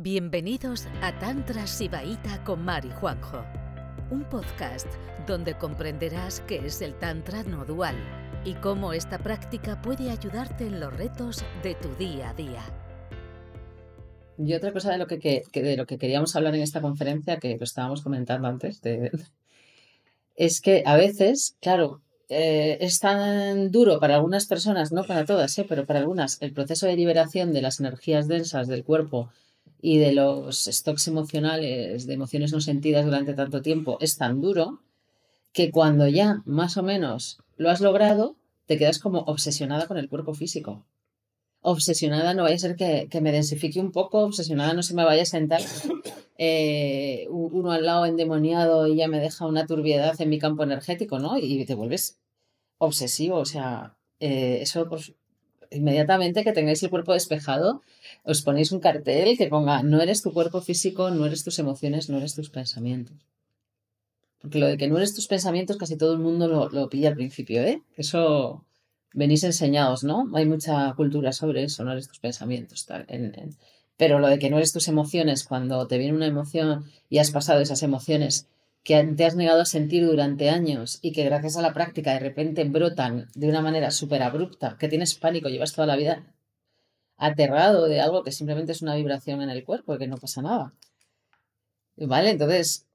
Bienvenidos a Tantra Sibaíta con Mari Juanjo, un podcast donde comprenderás qué es el Tantra no dual y cómo esta práctica puede ayudarte en los retos de tu día a día. Y otra cosa de lo que, de lo que queríamos hablar en esta conferencia, que lo estábamos comentando antes, es que a veces, claro, eh, es tan duro para algunas personas, no para todas, eh, pero para algunas, el proceso de liberación de las energías densas del cuerpo y de los stocks emocionales, de emociones no sentidas durante tanto tiempo, es tan duro que cuando ya más o menos lo has logrado, te quedas como obsesionada con el cuerpo físico. Obsesionada, no vaya a ser que, que me densifique un poco, obsesionada no se me vaya a sentar eh, uno al lado endemoniado y ya me deja una turbiedad en mi campo energético, ¿no? Y te vuelves obsesivo, o sea, eh, eso pues, inmediatamente que tengáis el cuerpo despejado, os ponéis un cartel que ponga, no eres tu cuerpo físico, no eres tus emociones, no eres tus pensamientos. Porque lo de que no eres tus pensamientos casi todo el mundo lo, lo pilla al principio, ¿eh? Eso venís enseñados, ¿no? Hay mucha cultura sobre eso, no eres tus pensamientos. Tal, Pero lo de que no eres tus emociones, cuando te viene una emoción y has pasado esas emociones que te has negado a sentir durante años y que gracias a la práctica de repente brotan de una manera súper abrupta, que tienes pánico, llevas toda la vida aterrado de algo que simplemente es una vibración en el cuerpo y que no pasa nada. ¿Vale? Entonces,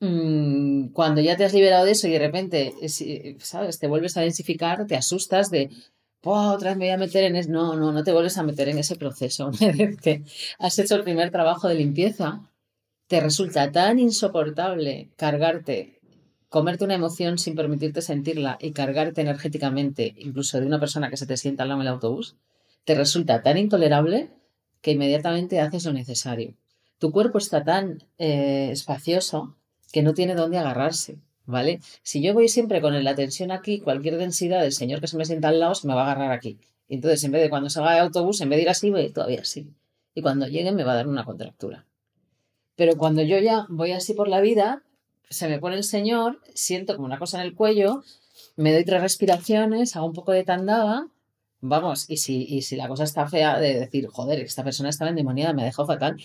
mm, cuando ya te has liberado de eso y de repente, eh, si- ¿sabes? Te vuelves a densificar, te asustas de, "Buah, otra vez me voy a meter en eso. No, no, no te vuelves a meter en ese proceso. Has hecho el primer trabajo de limpieza, te resulta tan insoportable cargarte, comerte una emoción sin permitirte sentirla y cargarte energéticamente, incluso de una persona que se te sienta al lado en el autobús, te resulta tan intolerable que inmediatamente haces lo necesario. Tu cuerpo está tan eh, espacioso que no tiene dónde agarrarse, ¿vale? Si yo voy siempre con la tensión aquí, cualquier densidad del señor que se me sienta al lado se me va a agarrar aquí. Entonces, en vez de cuando salga de autobús, en vez de ir así, voy todavía así. Y cuando llegue me va a dar una contractura. Pero cuando yo ya voy así por la vida, se me pone el señor, siento como una cosa en el cuello, me doy tres respiraciones, hago un poco de tandada, vamos, y si, y si la cosa está fea de decir, joder, esta persona estaba endemoniada, me ha dejado fatal,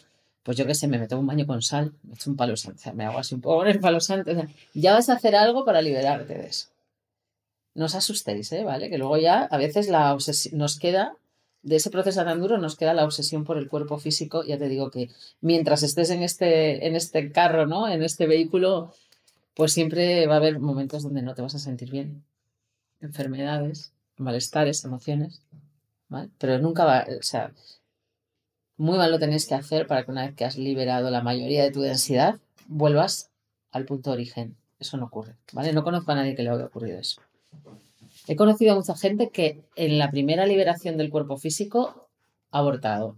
pues yo qué sé, me meto un baño con sal, me un palo santo, me hago así un poco con el palo santo, ya vas a hacer algo para liberarte de eso. No os asustéis, ¿eh? ¿Vale? Que luego ya a veces la obsesi- nos queda, de ese proceso tan duro, nos queda la obsesión por el cuerpo físico. Ya te digo que mientras estés en este, en este carro, ¿no? En este vehículo, pues siempre va a haber momentos donde no te vas a sentir bien. Enfermedades, malestares, emociones, ¿vale? Pero nunca va, o sea, muy mal lo tenéis que hacer para que una vez que has liberado la mayoría de tu densidad, vuelvas al punto de origen. Eso no ocurre, ¿vale? No conozco a nadie que le haya ocurrido eso. He conocido a mucha gente que en la primera liberación del cuerpo físico ha abortado.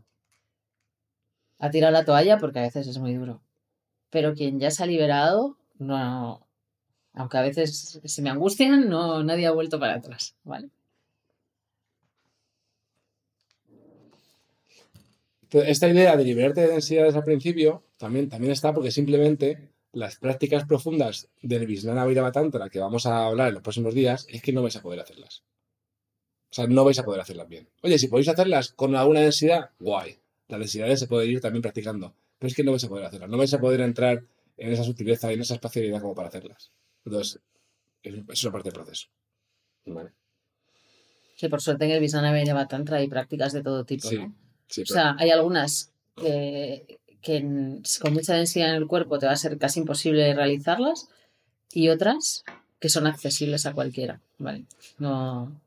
Ha tirado la toalla porque a veces es muy duro. Pero quien ya se ha liberado, no. Aunque a veces se me angustian, no, nadie ha vuelto para atrás, ¿vale? Esta idea de liberarte de densidades al principio también, también está porque simplemente las prácticas profundas del Vijnana Vairava Tantra que vamos a hablar en los próximos días es que no vais a poder hacerlas. O sea, no vais a poder hacerlas bien. Oye, si podéis hacerlas con alguna densidad, guay. Las densidades se pueden ir también practicando. Pero es que no vais a poder hacerlas. No vais a poder entrar en esa sutileza y en esa espacialidad como para hacerlas. Entonces, es, es una parte del proceso. Vale. Que por suerte en el Vijnana Vairava Tantra hay prácticas de todo tipo, Sí, ¿no? sí, O sea, hay algunas que, que con mucha densidad en el cuerpo te va a ser casi imposible realizarlas y otras que son accesibles a cualquiera, ¿vale? No...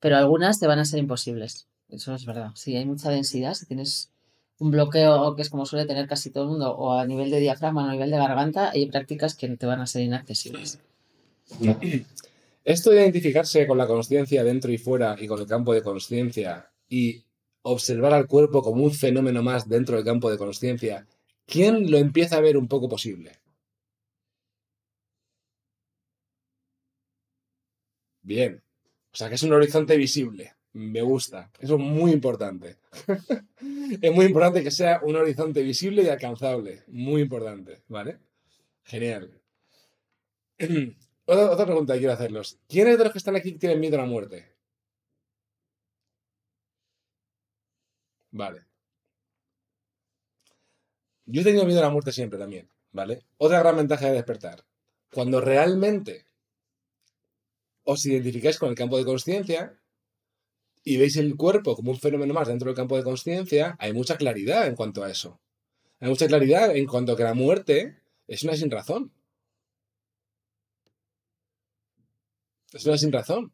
Pero algunas te van a ser imposibles, eso es verdad. Si hay mucha densidad, si tienes un bloqueo que es como suele tener casi todo el mundo, o a nivel de diafragma o a nivel de garganta, hay prácticas que te van a ser inaccesibles. Esto de identificarse con la conciencia dentro y fuera y con el campo de conciencia y observar al cuerpo como un fenómeno más dentro del campo de conciencia, ¿quién lo empieza a ver un poco posible? Bien. O sea que es un horizonte visible. Me gusta. Eso es muy importante. es muy importante que sea un horizonte visible y alcanzable. Muy importante. ¿Vale? Genial. Otra, pregunta que quiero hacerlos. ¿Quiénes de los que están aquí tienen miedo a la muerte? Vale. Yo he tenido miedo a la muerte siempre también, ¿vale? Otra gran ventaja de despertar. Cuando realmente os identificáis con el campo de conciencia y veis el cuerpo como un fenómeno más dentro del campo de conciencia, hay mucha claridad en cuanto a eso. Hay mucha claridad en cuanto a que la muerte es una sin razón. Es una sin razón.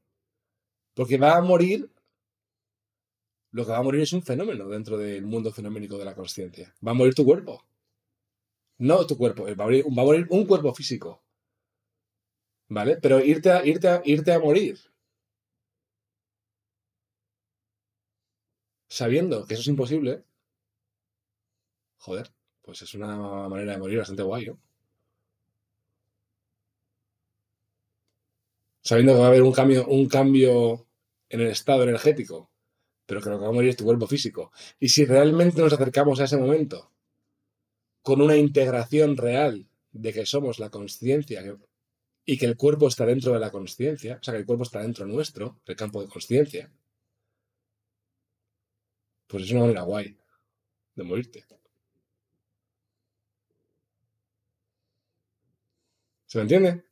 Porque va a morir. Lo que va a morir es un fenómeno dentro del mundo fenoménico de la conciencia. Va a morir tu cuerpo. No tu cuerpo. Va a morir, va a morir un cuerpo físico. ¿Vale? Pero irte a, irte a, irte a morir. Sabiendo que eso es imposible. Joder, pues es una manera de morir bastante guay, ¿no? sabiendo que va a haber un cambio, un cambio en el estado energético, pero que lo que va a morir es tu cuerpo físico. Y si realmente nos acercamos a ese momento con una integración real de que somos la conciencia y que el cuerpo está dentro de la conciencia, o sea, que el cuerpo está dentro nuestro, del campo de conciencia, pues es una manera guay de morirte. ¿Se me entiende?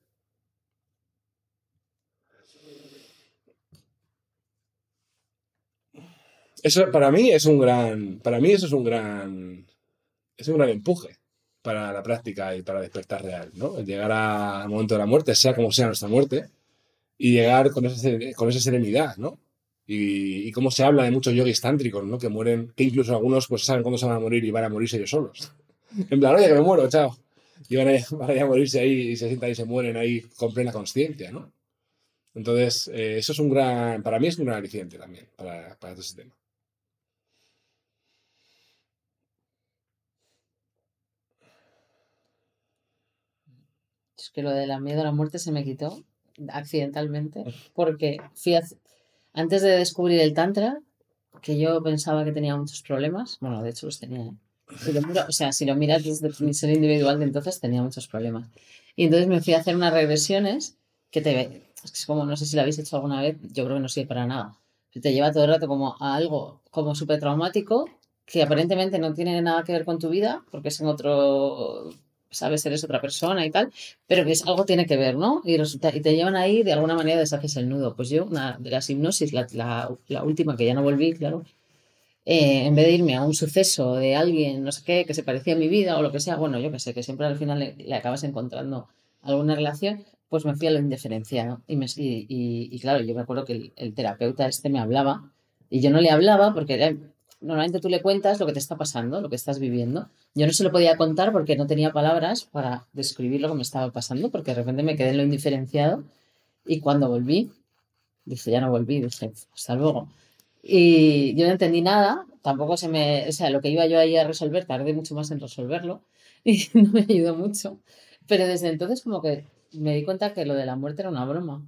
Eso para mí es un gran. Para mí eso es un gran. Es un gran empuje para la práctica y para despertar real, ¿no? Llegar al momento de la muerte, sea como sea nuestra muerte, y llegar con esa, con esa serenidad, ¿no? Y, y cómo se habla de muchos yogis tántricos, ¿no? Que mueren, que incluso algunos pues saben cuándo se van a morir y van a morirse ellos solos. En plan, oye, que me muero, chao. Y van a, van a, morirse ahí y se sientan y se mueren ahí con plena conciencia, ¿no? Entonces, eh, eso es un gran, para mí es un gran aliciente también para, para todo ese tema. Que lo de la miedo a la muerte se me quitó accidentalmente, porque fui antes de descubrir el Tantra, que yo pensaba que tenía muchos problemas, bueno, de hecho los tenía, ¿eh? o sea, si lo miras desde mi ser individual de entonces, tenía muchos problemas. Y entonces me fui a hacer unas regresiones que te... Es como, no sé si lo habéis hecho alguna vez, yo creo que no sirve para nada. Te lleva todo el rato como a algo como súper traumático que aparentemente no tiene nada que ver con tu vida, porque es en otro sabes, eres otra persona y tal, pero que es, algo tiene que ver, ¿no? Y, te llevan ahí, de alguna manera deshaces el nudo. Pues yo, una de las hipnosis, la, última, que ya no volví, claro, eh, en vez de irme a un suceso de alguien, no sé qué, que se parecía a mi vida o lo que sea, bueno, yo que sé, que siempre al final le, acabas encontrando alguna relación, pues me fui a lo indiferenciado. Y, me, y, claro, yo me acuerdo que el, el, terapeuta este me hablaba y yo no le hablaba porque era, normalmente tú le cuentas lo que te está pasando, lo que estás viviendo. Yo no se lo podía contar porque no tenía palabras para describir lo que me estaba pasando, porque de repente me quedé en lo indiferenciado y cuando volví, dije, ya no volví, dije, hasta luego. Y yo no entendí nada, tampoco se me, o sea, lo que iba yo ahí a resolver, tardé mucho más en resolverlo y no me ayudó mucho. Pero desde entonces como que me di cuenta que lo de la muerte era una broma,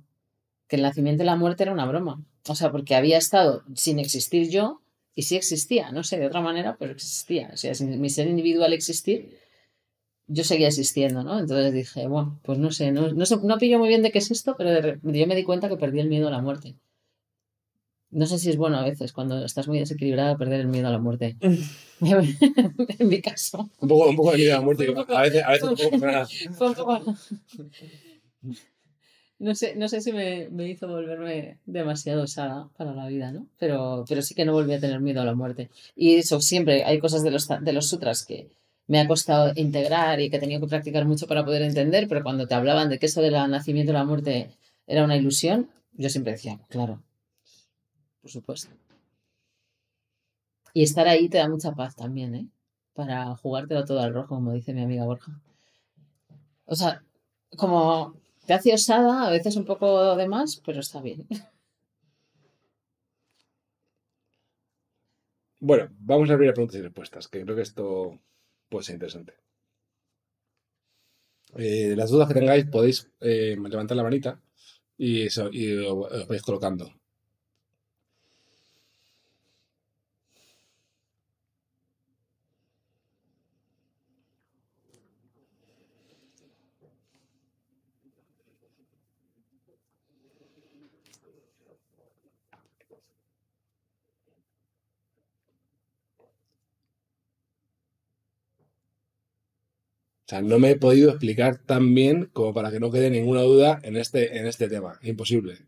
que el nacimiento y la muerte era una broma. O sea, porque había estado sin existir yo, y sí existía, no sé, de otra manera, pero existía. O sea, sin mi ser individual existir, yo seguía existiendo, ¿no? Entonces dije, bueno, pues no sé, no, no, no pillo muy bien de qué es esto, pero yo me di cuenta que perdí el miedo a la muerte. No sé si es bueno a veces, cuando estás muy desequilibrada, perder el miedo a la muerte. en mi caso. Un poco, un poco de miedo a la muerte. A veces, a veces un poco... No sé, no sé si me, hizo volverme demasiado osada para la vida, ¿no? Pero, pero sí que no volví a tener miedo a la muerte. Y eso, siempre hay cosas de los, de los sutras que me ha costado integrar y que he tenido que practicar mucho para poder entender, pero cuando te hablaban de que eso del nacimiento y la muerte era una ilusión, yo siempre decía, claro, por supuesto. Y estar ahí te da mucha paz también, ¿eh? Para jugártelo todo al rojo, como dice mi amiga Borja. O sea, como te hace osada, a veces un poco de más, pero está bien. Bueno, vamos a abrir a preguntas y respuestas, que creo que esto puede ser interesante. Eh, las dudas que tengáis podéis eh, levantar la manita y, eso, y os vais colocando. Sea, no me he podido explicar tan bien como para que no quede ninguna duda en este, en este tema. Imposible.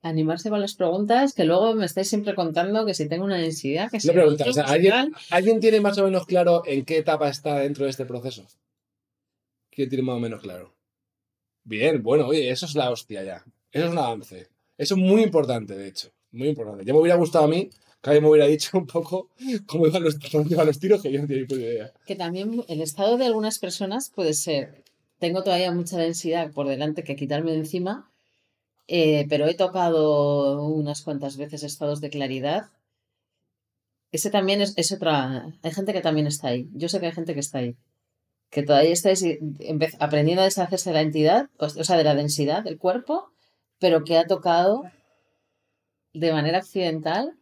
Animarse con las preguntas, que luego me estáis siempre contando que si tengo una densidad, que si... Una pregunta, otro, o sea, ¿alguien. ¿alguien tiene más o menos claro en qué etapa está dentro de este proceso? ¿Quién tiene más o menos claro? Bien, bueno, oye, eso es la hostia ya. Eso es un avance. Eso es muy importante, de hecho. Muy importante. Ya me hubiera gustado a mí alguien me hubiera dicho un poco cómo iban los, cómo iban los tiros, que yo no tenía ni puta idea. Que también el estado de algunas personas puede ser, tengo todavía mucha densidad por delante que quitarme de encima, eh, pero he tocado unas cuantas veces estados de claridad. Ese también es, es otra... Hay gente que también está ahí. Yo sé que hay gente que está ahí. Que todavía estáis aprendiendo a deshacerse de la entidad, o o sea, de la densidad del cuerpo, pero que ha tocado de manera accidental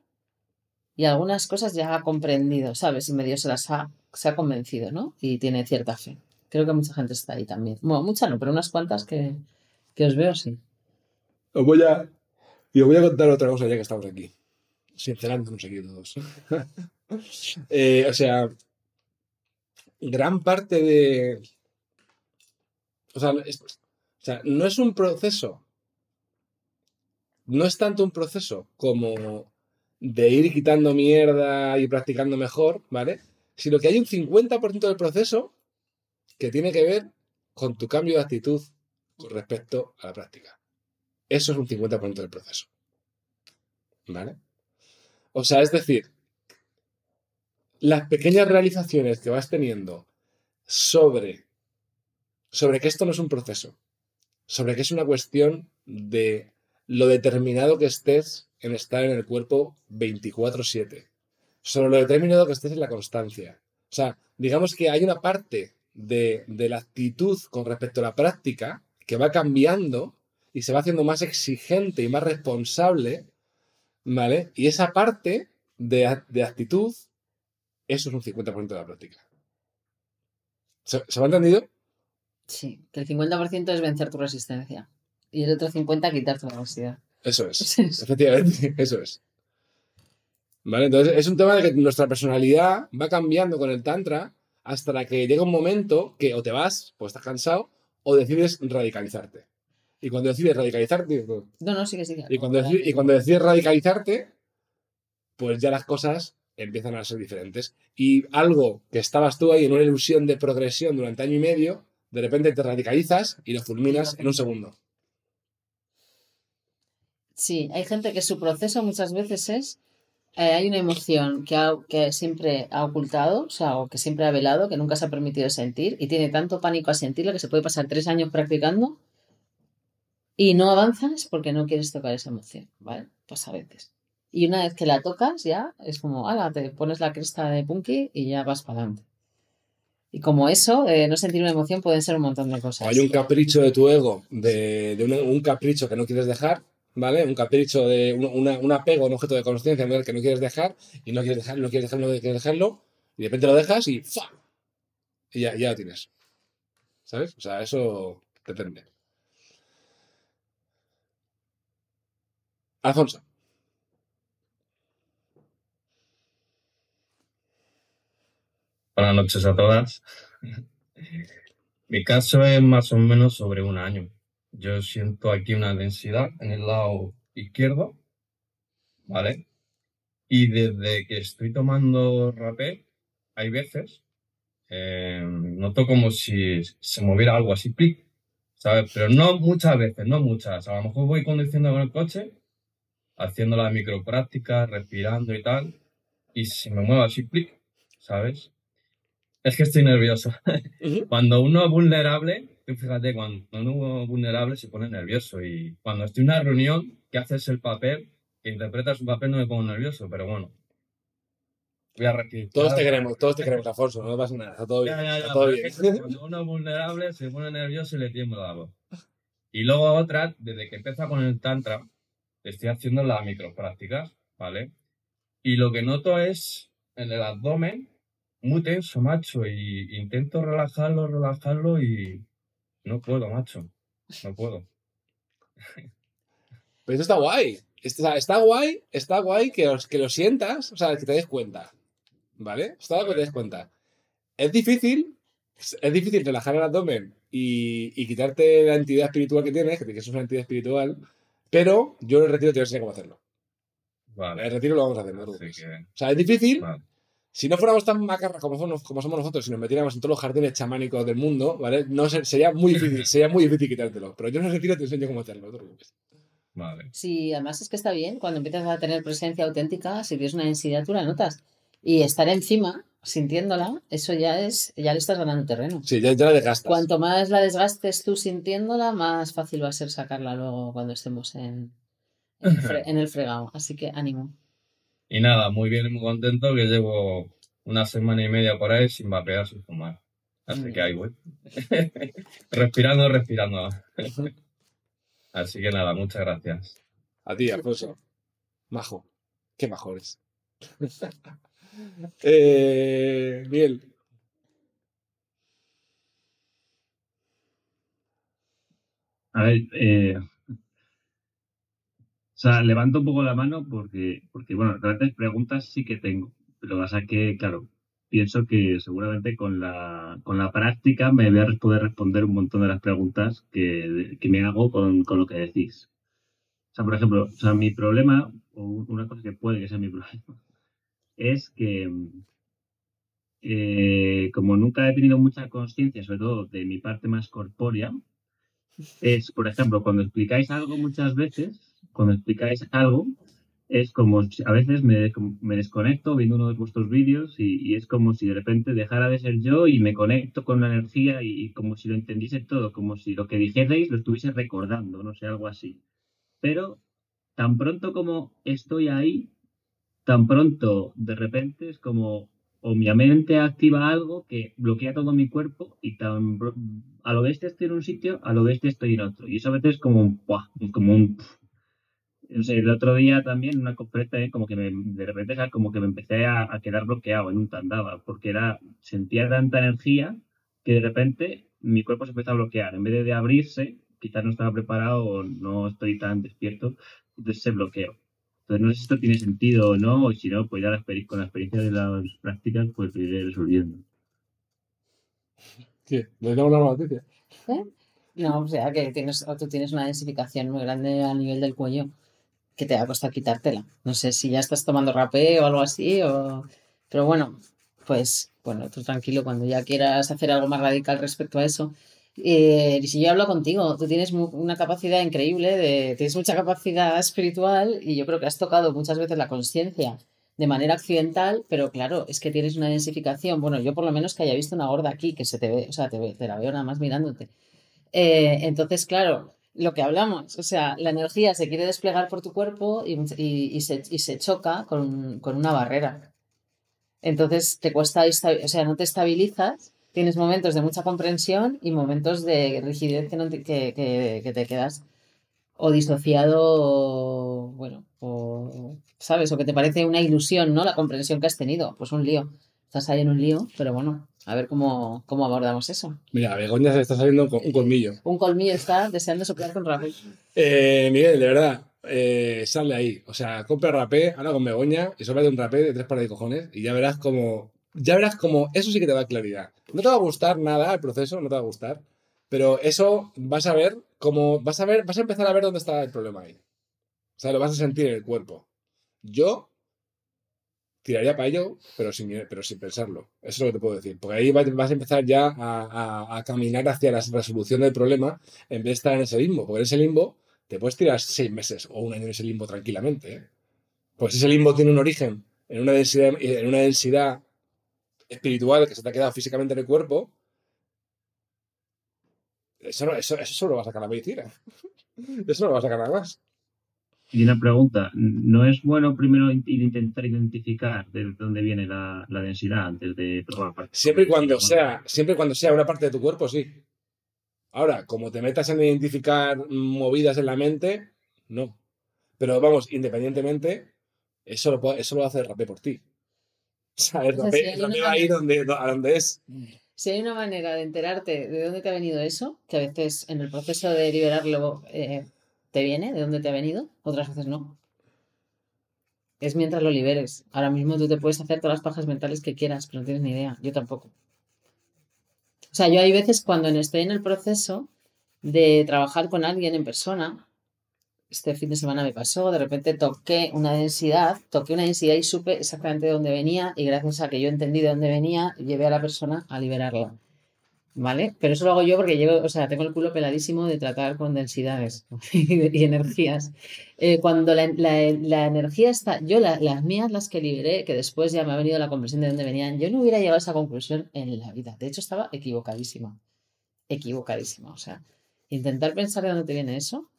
y algunas cosas ya ha comprendido, ¿sabes? Y medio se las ha, se ha convencido, ¿no? Y tiene cierta fe. Creo que mucha gente está ahí también. Bueno, mucha no, pero unas cuantas que, que os veo, sí. Os voy a. Y os voy a contar otra cosa ya que estamos aquí. Sincerándonos aquí todos. Eh, o sea, gran parte de. O sea, o sea, no es un proceso. No es tanto un proceso como de ir quitando mierda y practicando mejor, ¿vale? Sino que hay un 50% del proceso que tiene que ver con tu cambio de actitud con respecto a la práctica. Eso es un 50% del proceso. ¿Vale? O sea, es decir, las pequeñas realizaciones que vas teniendo sobre, sobre que esto no es un proceso, sobre que es una cuestión de lo determinado que estés en estar en el cuerpo 24/7, sobre lo determinado que estés en la constancia. O sea, digamos que hay una parte de, de la actitud con respecto a la práctica que va cambiando y se va haciendo más exigente y más responsable, ¿vale? Y esa parte de, de actitud, eso es un 50% de la práctica. ¿Se, ¿se me ha entendido? Sí, que el 50% es vencer tu resistencia y el otro 50% quitarte la ansiedad. Eso es. Sí, sí. Efectivamente, eso es. ¿Vale? Entonces es un tema de que nuestra personalidad va cambiando con el Tantra hasta la que llega un momento que o te vas, pues estás cansado, o decides radicalizarte. Y cuando decides radicalizarte, No, no, sigue, sigue. y cuando, deci- y cuando decides radicalizarte, pues ya las cosas empiezan a ser diferentes. Y algo que estabas tú ahí en una ilusión de progresión durante año y medio, de repente te radicalizas y lo fulminas en un segundo. Sí, hay gente que su proceso muchas veces es, eh, hay una emoción que, que siempre ha ocultado, o sea, o que siempre ha velado, que nunca se ha permitido sentir, y tiene tanto pánico a sentirla que se puede pasar tres años practicando y no avanzas porque no quieres tocar esa emoción, ¿vale? Pues a veces. Y una vez que la tocas ya es como, ala, te pones la cresta de punky y ya vas para adelante. Y como eso, eh, no sentir una emoción pueden ser un montón de cosas. hay un capricho de tu ego, de, de un capricho que no quieres dejar, ¿vale? Un capricho de un, una- un apego un objeto de conciencia ¿vale? que no quieres dejar, y no quieres dejarlo, no quieres dejarlo, quieres dejarlo, y de repente lo dejas y ¡fa! Y ya, ya lo tienes. ¿Sabes? O sea, eso depende. Alfonso. Buenas noches a todas. Mi caso es más o menos sobre un año. Yo siento aquí una densidad en el lado izquierdo, ¿vale? Y desde que estoy tomando rapé, hay veces, eh, noto como si se moviera algo así, plic, ¿sabes? Pero no muchas veces, no muchas. A lo mejor voy conduciendo con el coche, haciendo la micropráctica, respirando y tal, y se me mueve así, plic, ¿sabes? Es que estoy nervioso. Cuando uno es vulnerable, tú fíjate, cuando uno vulnerable se pone nervioso. Y cuando estoy en una reunión, que haces el papel, que interpretas un papel, no me pongo nervioso, pero bueno. Voy a respirar. Todos te queremos, todos te queremos, Alfonso, no pasa nada, está todo bien. Ya, ya, ya, está todo bien. cuando uno es vulnerable se pone nervioso y le tiembla la voz. Y luego otra, desde que empieza con el tantra, estoy haciendo las microprácticas, ¿vale? Y lo que noto es en el abdomen muy tenso, macho, y intento relajarlo, relajarlo y no puedo, macho. No puedo. Pero esto está guay. Está, está guay, está guay que, os- que lo sientas, o sea, que te des cuenta. ¿Vale? Está guay que te des cuenta. Es difícil, es difícil relajar el abdomen y, y quitarte la entidad espiritual que tienes, que es una entidad espiritual, pero yo en el retiro te voy a enseñar cómo hacerlo. En el Vale. retiro lo vamos a hacer, no que, O sea, es difícil. vale. Si no fuéramos tan macarras como, somos- como somos nosotros, si nos metiéramos en todos los jardines chamánicos del mundo, ¿vale? No ser- sería muy difícil, sería muy difícil quitártelo. Pero yo en el retiro te enseño cómo hacerlo, no. Vale. Sí, además es que está bien, cuando empiezas a tener presencia auténtica, si tienes una densidad, tú la notas. Y estar encima, sintiéndola, eso ya es, ya le estás ganando terreno. Sí, ya, ya la desgastas. Cuanto más la desgastes tú sintiéndola, más fácil va a ser sacarla luego cuando estemos en, en, el, fre- en el fregado. Así que ánimo. Y nada, muy bien y muy contento que llevo una semana y media por ahí sin vapear, sin fumar. Así que ahí voy. respirando, respirando. Así que nada, muchas gracias. A ti, Alfonso. Majo. Qué majo eres. eh, Miguel. A ver, eh, sea, levanto un poco la mano porque, porque bueno, realmente preguntas sí que tengo, pero pasa que, claro, pienso que seguramente con la, con la práctica me voy a poder responder un montón de las preguntas que, que me hago con, con lo que decís. O sea, por ejemplo, o sea, mi problema, o una cosa que puede que sea mi problema, es que eh, como nunca he tenido mucha conciencia, sobre todo de mi parte más corpórea, es, por ejemplo, cuando explicáis algo muchas veces, cuando explicáis algo, es como si a veces me, me desconecto viendo uno de vuestros vídeos y, y es como si de repente dejara de ser yo y me conecto con la energía y, y como si lo entendiese todo, como si lo que dijerais lo estuviese recordando, no sé, algo así. Pero tan pronto como estoy ahí, tan pronto de repente es como o mi mente activa algo que bloquea todo mi cuerpo y tan a lo bestia estoy en un sitio, a lo bestia estoy en otro. Y eso a veces es como un como un no sé, el otro día también una conferencia eh, como que me, de repente como que me empecé a, a quedar bloqueado en un tandava porque era sentía tanta energía que de repente mi cuerpo se empezó a bloquear en vez de, de abrirse quizás no estaba preparado o no estoy tan despierto entonces se bloqueó entonces no sé si esto tiene sentido o no, y si no, pues ya la con la experiencia de las prácticas, pues lo iré resolviendo. ¿Qué? ¿Les damos nueva noticia? No, o sea, que tienes, o tú tienes una densificación muy grande a nivel del cuello que te va a costar quitártela. No sé si ya estás tomando rapé o algo así, o... pero bueno, pues bueno, tú tranquilo cuando ya quieras hacer algo más radical respecto a eso. Eh, y si yo hablo contigo, tú tienes una capacidad increíble, de, tienes mucha capacidad espiritual y yo creo que has tocado muchas veces la conciencia de manera accidental, pero claro, es que tienes una densificación. Bueno, yo por lo menos que haya visto una gorda aquí, que se te ve, o sea, te la veo nada más mirándote. Eh, entonces, claro, lo que hablamos, o sea, la energía se quiere desplegar por tu cuerpo y, y- se, y se choca con, con una barrera. Entonces te cuesta, esta- o sea, no te estabilizas, tienes momentos de mucha comprensión y momentos de rigidez que, no te, que, que- te quedas o disociado, bueno, o, ¿sabes? O que te parece una ilusión, ¿no? La comprensión que has tenido, pues un lío. Estás ahí en un lío, pero bueno, a ver cómo, cómo abordamos eso. Mira, Begoña se está saliendo con un colmillo. Un colmillo está deseando soplar con Rafael. Eh, Miguel, de verdad, eh, sale ahí. O sea, compra rapé, habla con Begoña y sóplate un rapé de tres pares de cojones y ya verás como. Ya verás como. Eso sí que te da claridad. No te va a gustar nada el proceso, no te va a gustar. Pero eso vas a ver como. Vas a ver, vas a empezar a ver dónde está el problema ahí. O sea, lo vas a sentir en el cuerpo. Yo tiraría para ello, pero sin, pero sin pensarlo. Eso es lo que te puedo decir. Porque ahí vas a empezar ya a, a- a caminar hacia la resolución del problema en vez de estar en ese limbo. Porque en ese limbo te puedes tirar seis meses o un año en ese limbo tranquilamente. ¿eh? Pues ese limbo tiene un origen en una densidad, en una densidad espiritual que se te ha quedado físicamente en el cuerpo. Eso, no, eso, eso solo lo va a sacar la medicina. Eso no lo va a sacar nada más. Y una pregunta, ¿no es bueno primero in- intentar identificar de dónde viene la, la densidad antes de probar? Siempre y cuando sea, siempre y cuando sea una parte de tu cuerpo, sí. Ahora, como te metas en identificar movidas en la mente, no. Pero vamos, independientemente, eso lo, eso lo hacer el rapé por ti. O sea, el O sea, rapé, si va a ir donde, a donde es. Si hay una manera de enterarte de dónde te ha venido eso, que a veces en el proceso de liberarlo eh, te viene, de dónde te ha venido, otras veces no. Es mientras lo liberes. Ahora mismo tú te puedes hacer todas las pajas mentales que quieras, pero no tienes ni idea. Yo tampoco. sea, yo hay veces cuando estoy en el proceso de trabajar con alguien en persona, este fin de semana me pasó, de repente toqué una densidad, toqué una densidad y supe exactamente de dónde venía y gracias a que yo entendí de dónde venía, llevé a la persona a liberarla. ¿Vale? Pero eso lo hago yo porque llevo, o sea, tengo el culo peladísimo de tratar con densidades y energías. Eh, cuando la, la, energía está, yo las mías, las que liberé, que después ya me ha venido la comprensión de dónde venían, yo no hubiera llegado a esa conclusión en la vida. De hecho, estaba equivocadísima. Equivocadísima. O sea, intentar pensar de dónde te viene eso,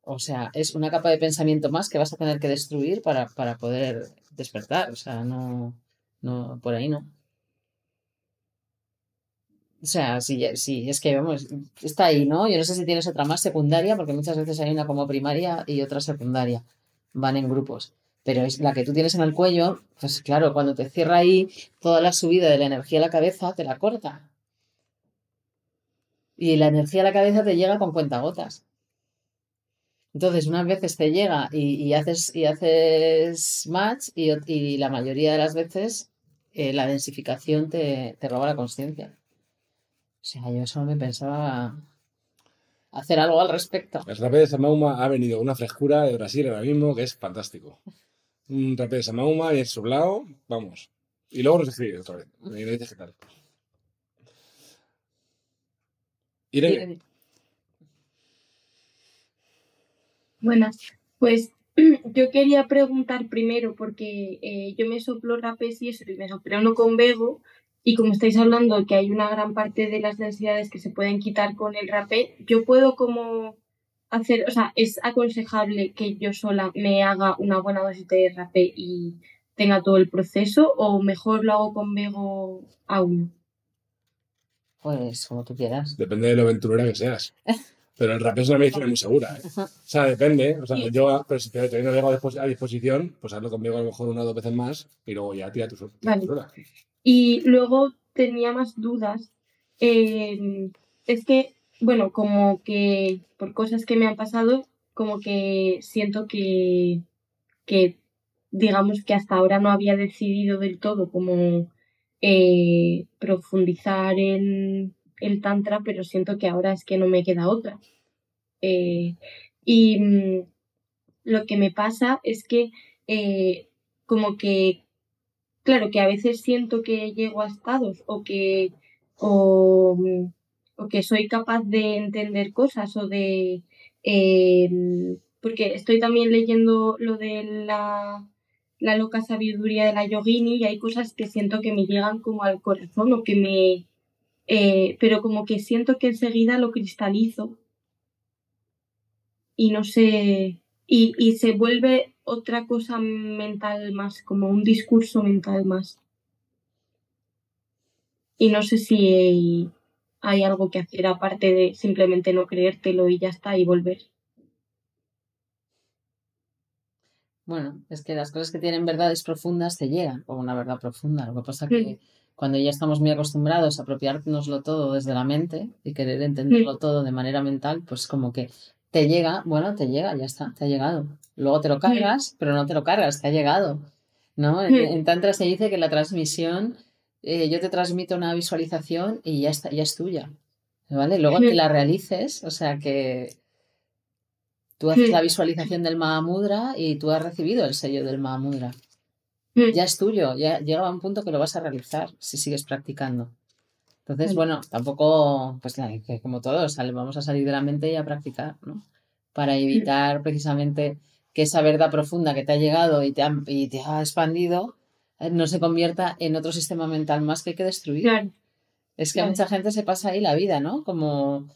o sea, es una capa de pensamiento más que vas a tener que destruir para, para poder despertar. O sea, no, no, por ahí no. O sea, sí, sí, es que vamos, está ahí, ¿no? Yo no sé si tienes otra más secundaria, porque muchas veces hay una como primaria y otra secundaria. Van en grupos. Pero es la que tú tienes en el cuello, pues claro, cuando te cierra ahí, toda la subida de la energía a la cabeza te la corta. Y la energía a la cabeza te llega con cuentagotas. Entonces, unas veces te llega y, haces, y haces match y, la mayoría de las veces eh, la densificación te, te roba la conciencia. O sea, yo solo me pensaba hacer algo al respecto. El rapé de Samauma ha venido una frescura de Brasil ahora mismo que es fantástico. Un rapé de Samauma y su lado, vamos. Y luego nos escribe otra vez. Me dices qué tal. Irene. Buenas. Pues yo quería preguntar primero, porque eh, yo me soplo rapés y eso, y me soplé uno con Vego, y como estáis hablando que hay una gran parte de las densidades que se pueden quitar con el rapé, yo puedo como hacer, o sea, es aconsejable que yo sola me haga una buena dosis de rapé y tenga todo el proceso o mejor lo hago con Vego aún. Pues como tú quieras. Depende de lo aventurera que seas. Pero el rapé es una medicina muy segura. ¿eh? O sea, depende. O sea, yo, pero si teniendo Vego a disposición, pues hazlo conmigo a lo mejor una o dos veces más y luego ya tira tu, vale. Y luego tenía más dudas. Eh, es que, bueno, como que por cosas que me han pasado, como que siento que, que digamos que hasta ahora no había decidido del todo como eh, profundizar en el tantra, pero siento que ahora es que no me queda otra. Eh, y mm, lo que me pasa es que como que claro, que a veces siento que llego a estados o que, o, que soy capaz de entender cosas o de... Em, porque estoy también leyendo lo de la, la loca sabiduría de la yogini y hay cosas que siento que me llegan como al corazón o que me... Eh, pero como que siento que enseguida lo cristalizo y no sé... Y, y se vuelve otra cosa mental más, como un discurso mental más. Y no sé si hay, algo que hacer aparte de simplemente no creértelo y ya está y volver. Bueno, es que las cosas que tienen verdades profundas te llegan como una verdad profunda. Lo que pasa que cuando ya estamos muy acostumbrados a apropiárnoslo todo desde la mente y querer entenderlo todo de manera mental, pues como que te llega, bueno, te llega, ya está, te ha llegado. Luego te lo cargas, pero no te lo cargas, te ha llegado. ¿no? En, Tantra se dice que la transmisión, eh, yo te transmito una visualización y ya, está, ya es tuya. ¿Vale? Luego que la realices, o sea que tú haces la visualización del Mahamudra y tú has recibido el sello del Mahamudra. Ya es tuyo, ya llega a un punto que lo vas a realizar si sigues practicando. Entonces, bueno, tampoco, pues como todos, vamos a salir de la mente y a practicar, ¿no? Para evitar precisamente que esa verdad profunda que te ha llegado y te ha, y te ha expandido eh, no se convierta en otro sistema mental más que hay que destruir. Es que a mucha gente se pasa ahí la vida, ¿no? Como...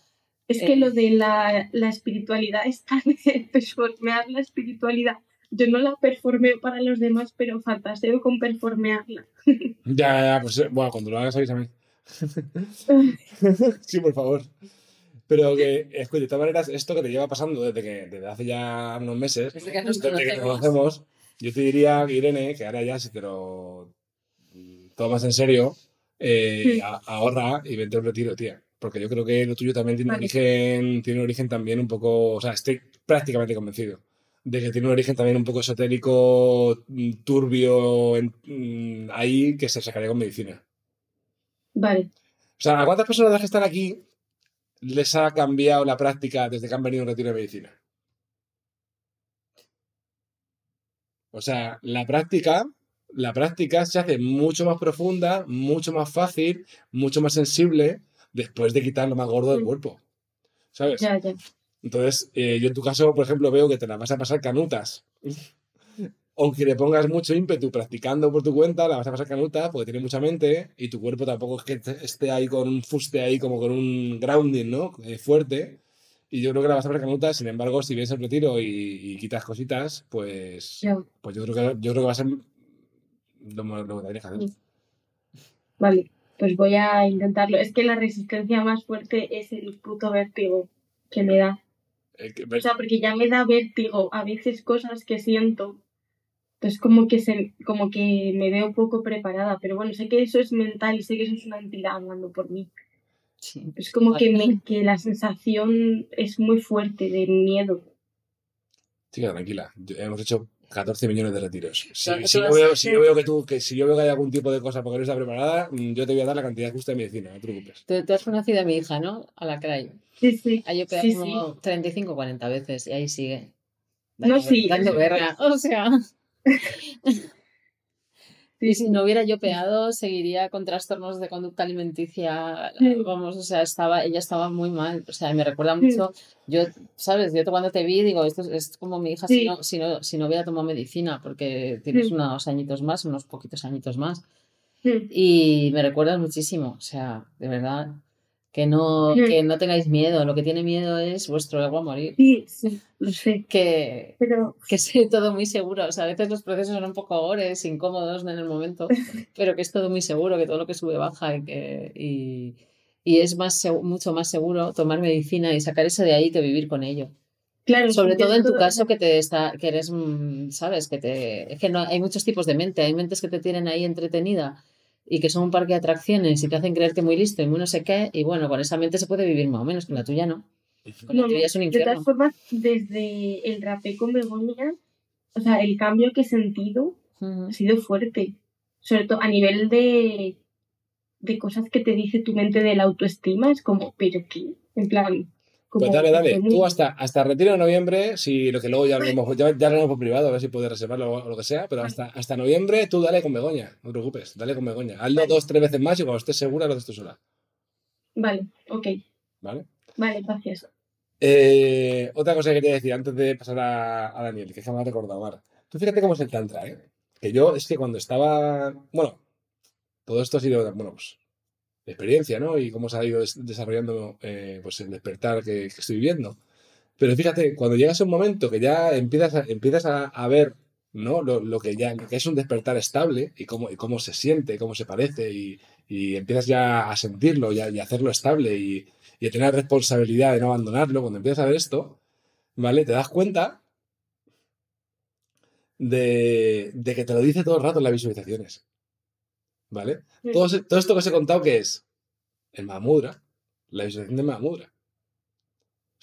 Es que lo eh, de la, la espiritualidad es tan performear la espiritualidad. Yo no la performeo para los demás, pero fantaseo con performearla. ya, ya, pues eh, bueno, cuando lo hagas avísame. sí, por favor. Pero que, escucha, de todas maneras, esto que te lleva pasando desde que desde hace ya unos meses, desde que nos, conocemos. yo te diría, Irene, que ahora ya si te lo tomas en serio, eh, ahorra y vente a un retiro, tía. Porque yo creo que lo tuyo también tiene, un origen, tiene un origen también un poco, o sea, estoy prácticamente convencido de que tiene un origen también un poco esotérico, mm, turbio, mm, ahí, que se sacaría con medicina. Vale. O sea, ¿a cuántas personas que están aquí les ha cambiado la práctica desde que han venido a un retiro de medicina? O sea, la práctica, la práctica se hace mucho más profunda, mucho más fácil, mucho más sensible después de quitar lo más gordo del Mm. cuerpo. ¿Sabes? Ya, ya. Entonces, eh, yo en tu caso, por ejemplo, veo que te la vas a pasar canutas. Aunque le pongas mucho ímpetu practicando por tu cuenta, la vas a pasar canuta porque tiene mucha mente y tu cuerpo tampoco es que esté ahí con un fuste ahí como con un grounding, ¿no? Eh, fuerte. Y yo creo que la vas a pasar canuta, sin embargo, si vienes al retiro y, y quitas cositas, pues, Ya. pues yo creo que yo creo que va a ser lo, lo que hacer. Vale, pues voy a intentarlo. Es que la resistencia más fuerte es el puto vértigo que me da. Eh, que- O sea, porque ya me da vértigo a veces cosas que siento. Entonces como que se, como que me veo poco preparada. Pero bueno, sé que eso es mental y sé que eso es una entidad hablando por mí. Sí. Es como que, me, que la sensación es muy fuerte de miedo. Chica, tranquila. Yo- Hemos hecho 14 millones de retiros. Si, Claro, si yo veo, si yo veo que tú, que si yo veo que hay algún tipo de cosa porque no está preparada, mm, yo te voy a dar la cantidad justa de medicina, no te preocupes. Tú, tú has conocido a mi hija, ¿no? A la Cray. Sí, sí. Ha operado Sí, como 35 o 40 veces y ahí sigue. No, sí. Dando guerra. O sea. Y si no hubiera yo peado, seguiría con trastornos de conducta alimenticia. Sí. Vamos, o sea, estaba, ella estaba muy mal. O sea, me recuerda Sí. mucho. Yo, ¿sabes? Yo cuando te vi, digo, esto es, como mi hija si Sí. no, si, no, si no hubiera tomado medicina, porque tienes unos añitos más, unos poquitos añitos más. Y me recuerdas muchísimo. O sea, de verdad, que no, Mm. que no tengáis miedo. Lo que tiene miedo es vuestro ego a morir. Sí, sí, lo sé. Que, Pero que sea todo muy seguro. O sea, a veces los procesos son un poco gores, incómodos en el momento, pero que es todo muy seguro, que todo lo que sube baja y que y, y es más mucho más seguro tomar medicina y sacar eso de ahí que vivir con ello. claro, Sobre sí todo en tu todo- caso que te está, que eres, mm, sabes, que te, es que no, hay muchos tipos de mente, hay mentes que te tienen ahí entretenida y que son un parque de atracciones y te hacen creerte muy listo y muy no sé qué, y bueno, con esa mente se puede vivir más o menos, con la tuya no. Con la No, tuya es un de infierno. todas formas, desde el rapé con Begoña, o sea, el cambio que he sentido ha sido fuerte. Sobre todo a nivel de, de cosas que te dice tu mente de la autoestima, es como, ¿pero qué? En plan. Pues dale, dale. Tú hasta, hasta retiro de noviembre, si lo que luego ya hablaremos, ya, ya hablaremos por privado, a ver si puedes reservarlo o lo que sea, pero hasta, hasta noviembre tú dale con Begoña, no te preocupes, dale con Begoña. Hazlo Vale. dos, tres veces más y cuando estés segura lo haces tú sola, Vale, ok. ¿vale? Vale, gracias. Eh, otra cosa que quería decir antes de pasar a, a Daniel, que jamás he recordado, Mar. Tú fíjate cómo es el Tantra, ¿eh? Que yo es que cuando estaba. Bueno, todo esto ha sido, bueno, pues, experiencia, ¿no? Y cómo se ha ido des- desarrollando eh, pues el despertar que, estoy viviendo. Pero fíjate, cuando llegas a un momento que ya empiezas a, empiezas a, ver, ¿no? Lo, que ya es un despertar estable y cómo, y cómo se siente, cómo se parece, y, empiezas ya a sentirlo y a, hacerlo estable y, y a tener responsabilidad de no abandonarlo, cuando empiezas a ver esto, ¿vale? Te das cuenta de, de que te lo dice todo el rato en las visualizaciones. ¿Vale? Todo, todo esto que os he contado, ¿qué es? El Mahamudra. La visualización de Mahamudra.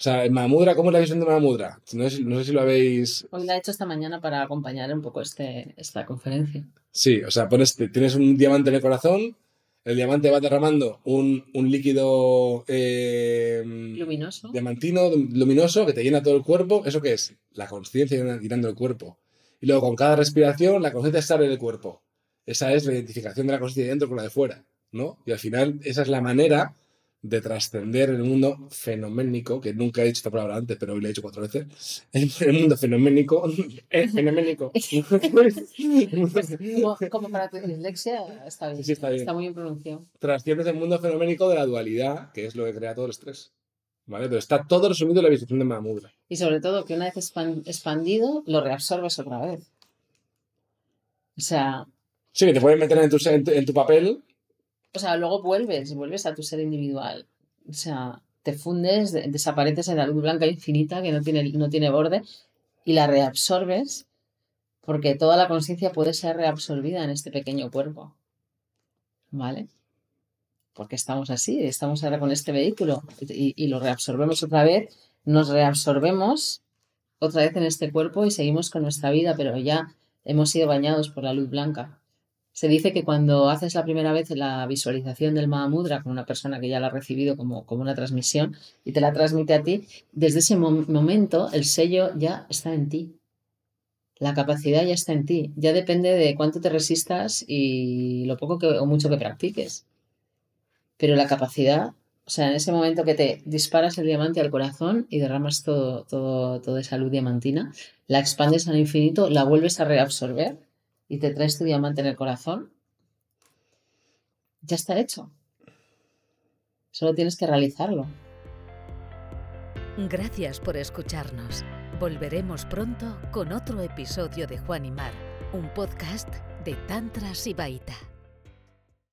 O sea, el Mahamudra, ¿cómo es la visión de Mahamudra? No sé, si- no sé si lo habéis. Hoy la he hecho esta mañana para acompañar un poco este, esta conferencia. Sí, o sea, pones, tienes un diamante en el corazón, el diamante va derramando un, un líquido eh, Luminoso. diamantino, luminoso, que te llena todo el cuerpo. ¿Eso qué es? La conciencia llena- llenando el cuerpo. Y luego con cada respiración, la conciencia sale del cuerpo. Esa es la identificación de la conciencia de dentro con la de fuera, ¿no? Y al final, esa es la manera de trascender el mundo fenoménico, que nunca he dicho esta palabra antes, pero hoy la he dicho cuatro veces. El, el mundo fenoménico. eh, fenoménico. Como, como para tu dislexia, está bien. Sí, está bien. Está muy bien pronunciado. trasciendes el mundo fenoménico de la dualidad, que es lo que crea todo el estrés. ¿Vale? Pero está todo resumido en la visualización de Mahamudra. Y sobre todo que una vez expan- expandido, lo reabsorbes otra vez. O sea, Sí, que te puedes meter en tu, papel. o sea, luego vuelves, vuelves a tu ser individual. O sea, te fundes, de- desapareces en la luz blanca infinita que no tiene, no tiene borde y la reabsorbes porque toda la conciencia puede ser reabsorbida en este pequeño cuerpo. ¿Vale? Porque estamos así, estamos ahora con este vehículo y lo reabsorbemos otra vez, nos reabsorbemos otra vez en este cuerpo y seguimos con nuestra vida, pero ya hemos sido bañados por la luz blanca. Se dice que cuando haces la primera vez la visualización del Mahamudra con una persona que ya la ha recibido como, como una transmisión y te la transmite a ti, desde ese momento el sello ya está en ti. La capacidad ya está en ti. Ya depende de cuánto te resistas y lo poco que, o mucho que practiques. Pero la capacidad, o sea, en ese momento que te disparas el diamante al corazón y derramas todo, todo, toda esa luz diamantina, la expandes al infinito, la vuelves a reabsorber y te traes tu diamante en el corazón, ya está hecho. Solo tienes que realizarlo. Gracias por escucharnos. Volveremos pronto con otro episodio de Juan y Mar, un podcast de Tantra Sibaita.